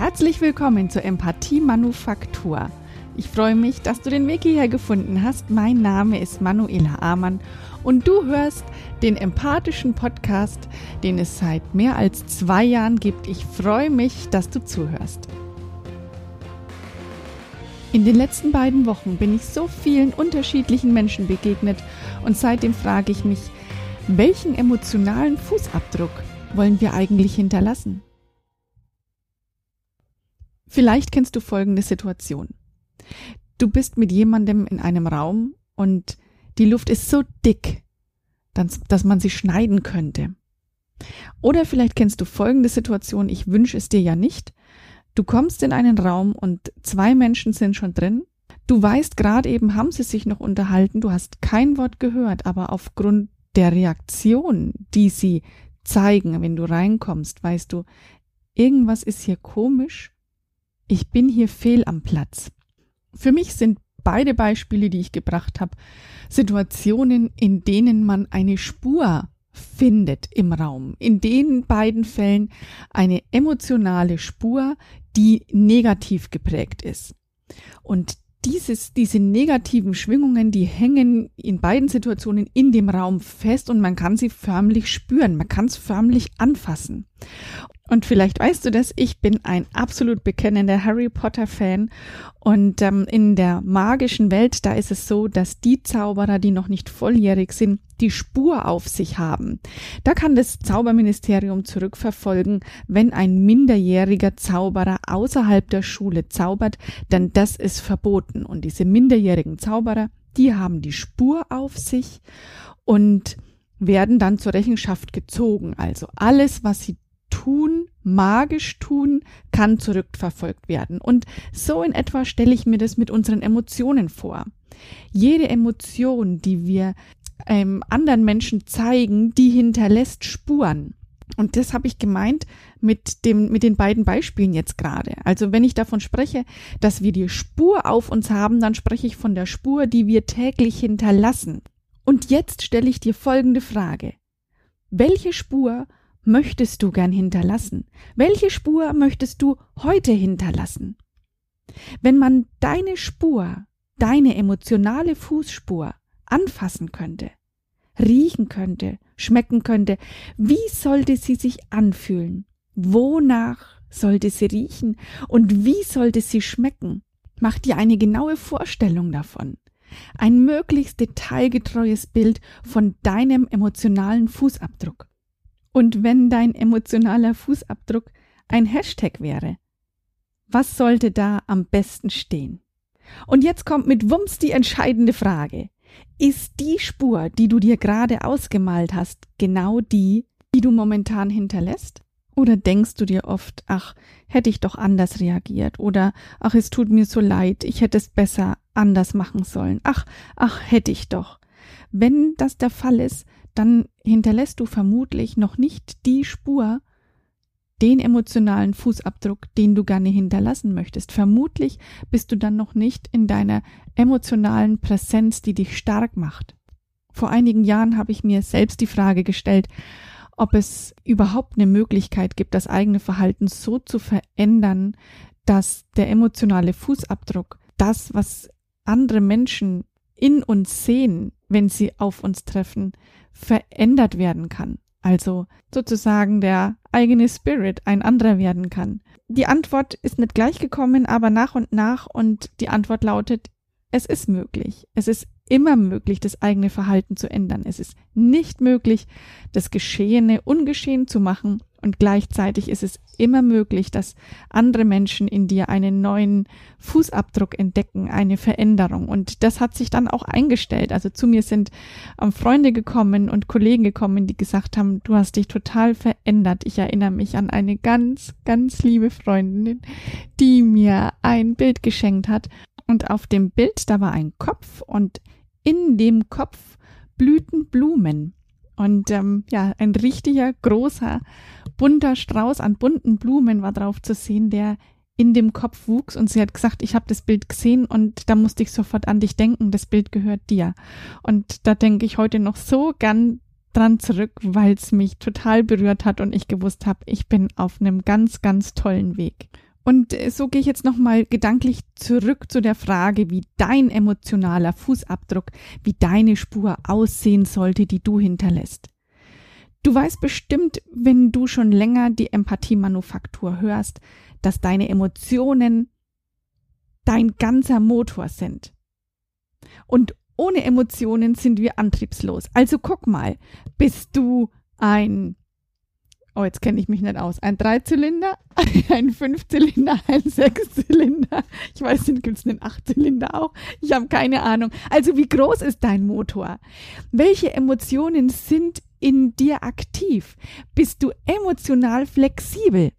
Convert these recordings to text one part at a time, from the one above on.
Herzlich willkommen zur Empathie Manufaktur. Ich freue mich, dass du den Weg hierher gefunden hast. Mein Name ist Manuela Amann und du hörst den empathischen Podcast, den es seit mehr als zwei Jahren gibt. Ich freue mich, dass du zuhörst. In den letzten beiden Wochen bin ich so vielen unterschiedlichen Menschen begegnet und seitdem frage ich mich, welchen emotionalen Fußabdruck wollen wir eigentlich hinterlassen? Vielleicht kennst du folgende Situation. Du bist mit jemandem in einem Raum und die Luft ist so dick, dass man sie schneiden könnte. Oder vielleicht kennst du folgende Situation, ich wünsche es dir ja nicht. Du kommst in einen Raum und zwei Menschen sind schon drin. Du weißt gerade eben, haben sie sich noch unterhalten, du hast kein Wort gehört, aber aufgrund der Reaktion, die sie zeigen, wenn du reinkommst, weißt du, irgendwas ist hier komisch ich bin hier fehl am Platz. Für mich sind beide Beispiele, die ich gebracht habe, Situationen, in denen man eine Spur findet im Raum. In den beiden Fällen eine emotionale Spur, die negativ geprägt ist. Und dieses, diese negativen Schwingungen, die hängen in beiden Situationen in dem Raum fest und man kann sie förmlich spüren, man kann es förmlich anfassen. Und vielleicht weißt du das, ich bin ein absolut bekennender Harry Potter Fan und ähm, in der magischen Welt, da ist es so, dass die Zauberer, die noch nicht volljährig sind, die Spur auf sich haben. Da kann das Zauberministerium zurückverfolgen, wenn ein minderjähriger Zauberer außerhalb der Schule zaubert, denn das ist verboten. Und diese minderjährigen Zauberer, die haben die Spur auf sich und werden dann zur Rechenschaft gezogen. Also alles, was sie tun, magisch tun, kann zurückverfolgt werden. Und so in etwa stelle ich mir das mit unseren Emotionen vor. Jede Emotion, die wir ähm, anderen Menschen zeigen, die hinterlässt Spuren. Und das habe ich gemeint mit dem, mit den beiden Beispielen jetzt gerade. Also wenn ich davon spreche, dass wir die Spur auf uns haben, dann spreche ich von der Spur, die wir täglich hinterlassen. Und jetzt stelle ich dir folgende Frage. Welche Spur möchtest du gern hinterlassen? Welche Spur möchtest du heute hinterlassen? Wenn man deine Spur, deine emotionale Fußspur anfassen könnte, riechen könnte, schmecken könnte, wie sollte sie sich anfühlen? Wonach sollte sie riechen und wie sollte sie schmecken? Mach dir eine genaue Vorstellung davon. Ein möglichst detailgetreues Bild von deinem emotionalen Fußabdruck. Und wenn dein emotionaler Fußabdruck ein Hashtag wäre, was sollte da am besten stehen? Und jetzt kommt mit Wumms die entscheidende Frage. Ist die Spur, die du dir gerade ausgemalt hast, genau die, die du momentan hinterlässt? Oder denkst du dir oft, ach, hätte ich doch anders reagiert? Oder ach, es tut mir so leid, ich hätte es besser anders machen sollen. Ach, ach, hätte ich doch. Wenn das der Fall ist, dann hinterlässt du vermutlich noch nicht die Spur, den emotionalen Fußabdruck, den du gerne hinterlassen möchtest. Vermutlich bist du dann noch nicht in deiner emotionalen Präsenz, die dich stark macht. Vor einigen Jahren habe ich mir selbst die Frage gestellt, ob es überhaupt eine Möglichkeit gibt, das eigene Verhalten so zu verändern, dass der emotionale Fußabdruck, das, was andere Menschen in uns sehen, wenn sie auf uns treffen, verändert werden kann. Also sozusagen der eigene Spirit ein anderer werden kann. Die Antwort ist nicht gleich gekommen, aber nach und nach und die Antwort lautet, es ist möglich. Es ist immer möglich, das eigene Verhalten zu ändern. Es ist nicht möglich, das Geschehene ungeschehen zu machen und gleichzeitig ist es immer möglich, dass andere Menschen in dir einen neuen Fußabdruck entdecken, eine Veränderung. Und das hat sich dann auch eingestellt. Also zu mir sind ähm, Freunde gekommen und Kollegen gekommen, die gesagt haben, du hast dich total verändert. Ich erinnere mich an eine ganz, ganz liebe Freundin, die mir ein Bild geschenkt hat. Und auf dem Bild, da war ein Kopf und in dem Kopf blühten Blumen. Und ähm, ja, ein richtiger großer bunter Strauß an bunten Blumen war drauf zu sehen, der in dem Kopf wuchs. Und sie hat gesagt, ich habe das Bild gesehen und da musste ich sofort an dich denken. Das Bild gehört dir. Und da denke ich heute noch so gern dran zurück, weil es mich total berührt hat und ich gewusst habe, ich bin auf einem ganz, ganz tollen Weg. Und äh, so gehe ich jetzt nochmal gedanklich zurück zu der Frage, wie dein emotionaler Fußabdruck, wie deine Spur aussehen sollte, die du hinterlässt. Du weißt bestimmt, wenn du schon länger die Empathie-Manufaktur hörst, dass deine Emotionen dein ganzer Motor sind. Und ohne Emotionen sind wir antriebslos. Also guck mal, bist du ein oh, jetzt kenne ich mich nicht aus, ein Dreizylinder, ein Fünfzylinder, ein Sechszylinder. Ich weiß nicht, gibt es einen Achtzylinder auch? Ich habe keine Ahnung. Also wie groß ist dein Motor? Welche Emotionen sind in dir aktiv? Bist du emotional flexibel?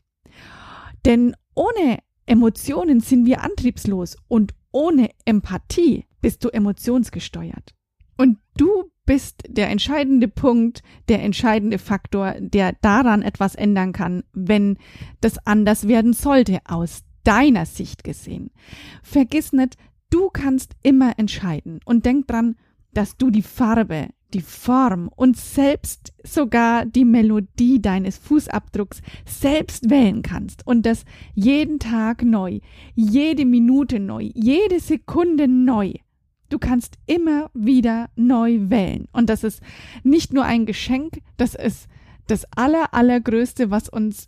Denn ohne Emotionen sind wir antriebslos und ohne Empathie bist du emotionsgesteuert. Und du bist der entscheidende Punkt, der entscheidende Faktor, der daran etwas ändern kann, wenn das anders werden sollte, aus deiner Sicht gesehen. Vergiss nicht, du kannst immer entscheiden und denk dran, dass du die Farbe, die Form und selbst sogar die Melodie deines Fußabdrucks selbst wählen kannst und das jeden Tag neu, jede Minute neu, jede Sekunde neu. Du kannst immer wieder neu wählen. Und das ist nicht nur ein Geschenk, das ist das aller, allergrößte, was uns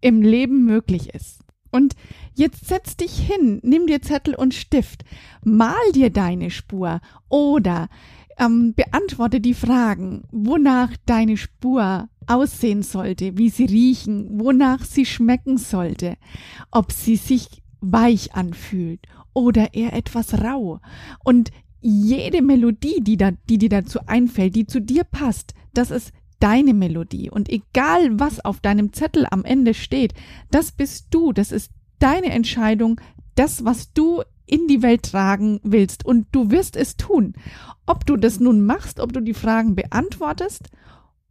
im Leben möglich ist. Und jetzt setz dich hin, nimm dir Zettel und Stift, mal dir deine Spur oder ähm, beantworte die Fragen, wonach deine Spur aussehen sollte, wie sie riechen, wonach sie schmecken sollte, ob sie sich weich anfühlt oder eher etwas rau. Und jede Melodie, die, da, die dir dazu einfällt, die zu dir passt, das ist deine Melodie. Und egal, was auf deinem Zettel am Ende steht, das bist du, das ist deine Entscheidung, das, was du in die Welt tragen willst. Und du wirst es tun. Ob du das nun machst, ob du die Fragen beantwortest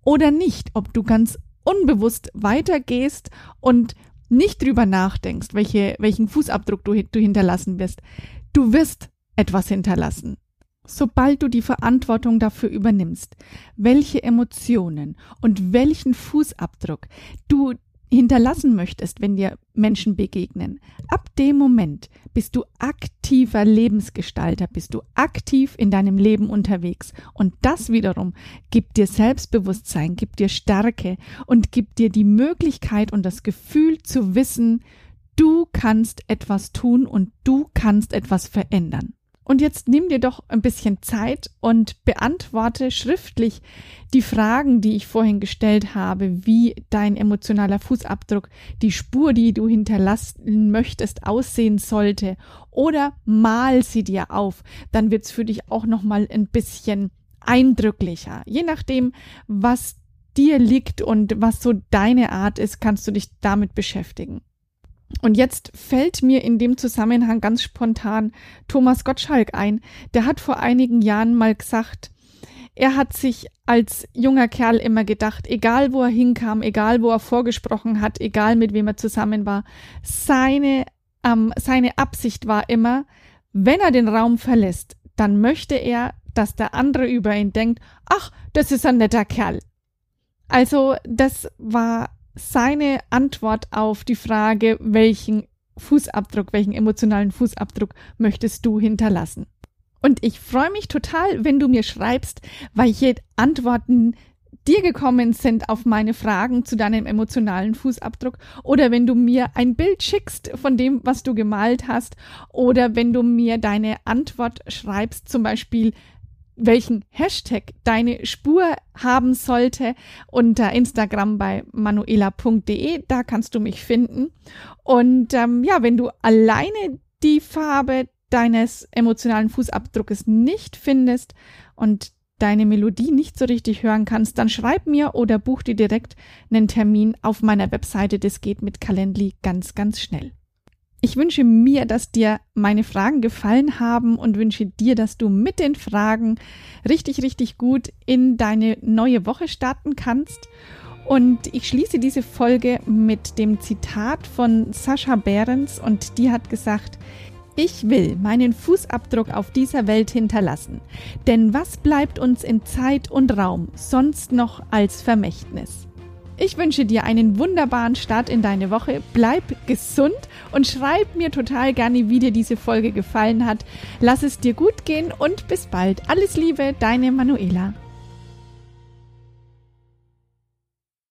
oder nicht, ob du ganz unbewusst weitergehst und nicht drüber nachdenkst, welche, welchen Fußabdruck du, du hinterlassen wirst. Du wirst etwas hinterlassen. Sobald du die Verantwortung dafür übernimmst, welche Emotionen und welchen Fußabdruck du hinterlassen möchtest, wenn dir Menschen begegnen, ab dem Moment bist du aktiver Lebensgestalter, bist du aktiv in deinem Leben unterwegs. Und das wiederum gibt dir Selbstbewusstsein, gibt dir Stärke und gibt dir die Möglichkeit und das Gefühl zu wissen, du kannst etwas tun und du kannst etwas verändern. Und jetzt nimm dir doch ein bisschen Zeit und beantworte schriftlich die Fragen, die ich vorhin gestellt habe, wie dein emotionaler Fußabdruck, die Spur, die du hinterlassen möchtest, aussehen sollte. Oder mal sie dir auf. Dann wird's für dich auch nochmal ein bisschen eindrücklicher. Je nachdem, was dir liegt und was so deine Art ist, kannst du dich damit beschäftigen. Und jetzt fällt mir in dem Zusammenhang ganz spontan Thomas Gottschalk ein. Der hat vor einigen Jahren mal gesagt, er hat sich als junger Kerl immer gedacht, egal wo er hinkam, egal wo er vorgesprochen hat, egal mit wem er zusammen war, seine, ähm, seine Absicht war immer, wenn er den Raum verlässt, dann möchte er, dass der andere über ihn denkt, ach, das ist ein netter Kerl. Also das war seine Antwort auf die Frage, welchen Fußabdruck, welchen emotionalen Fußabdruck möchtest du hinterlassen. Und ich freue mich total, wenn du mir schreibst, welche Antworten dir gekommen sind auf meine Fragen zu deinem emotionalen Fußabdruck oder wenn du mir ein Bild schickst von dem, was du gemalt hast oder wenn du mir deine Antwort schreibst, zum Beispiel, welchen Hashtag deine Spur haben sollte unter Instagram bei manuela.de. Da kannst du mich finden. Und ähm, ja, wenn du alleine die Farbe deines emotionalen Fußabdruckes nicht findest und deine Melodie nicht so richtig hören kannst, dann schreib mir oder buch dir direkt einen Termin auf meiner Webseite. Das geht mit Calendly ganz, ganz schnell. Ich wünsche mir, dass dir meine Fragen gefallen haben und wünsche dir, dass du mit den Fragen richtig, richtig gut in deine neue Woche starten kannst. Und ich schließe diese Folge mit dem Zitat von Sascha Behrens und die hat gesagt, ich will meinen Fußabdruck auf dieser Welt hinterlassen, denn was bleibt uns in Zeit und Raum sonst noch als Vermächtnis? Ich wünsche dir einen wunderbaren Start in deine Woche. Bleib gesund und schreib mir total gerne, wie dir diese Folge gefallen hat. Lass es dir gut gehen und bis bald. Alles Liebe, deine Manuela.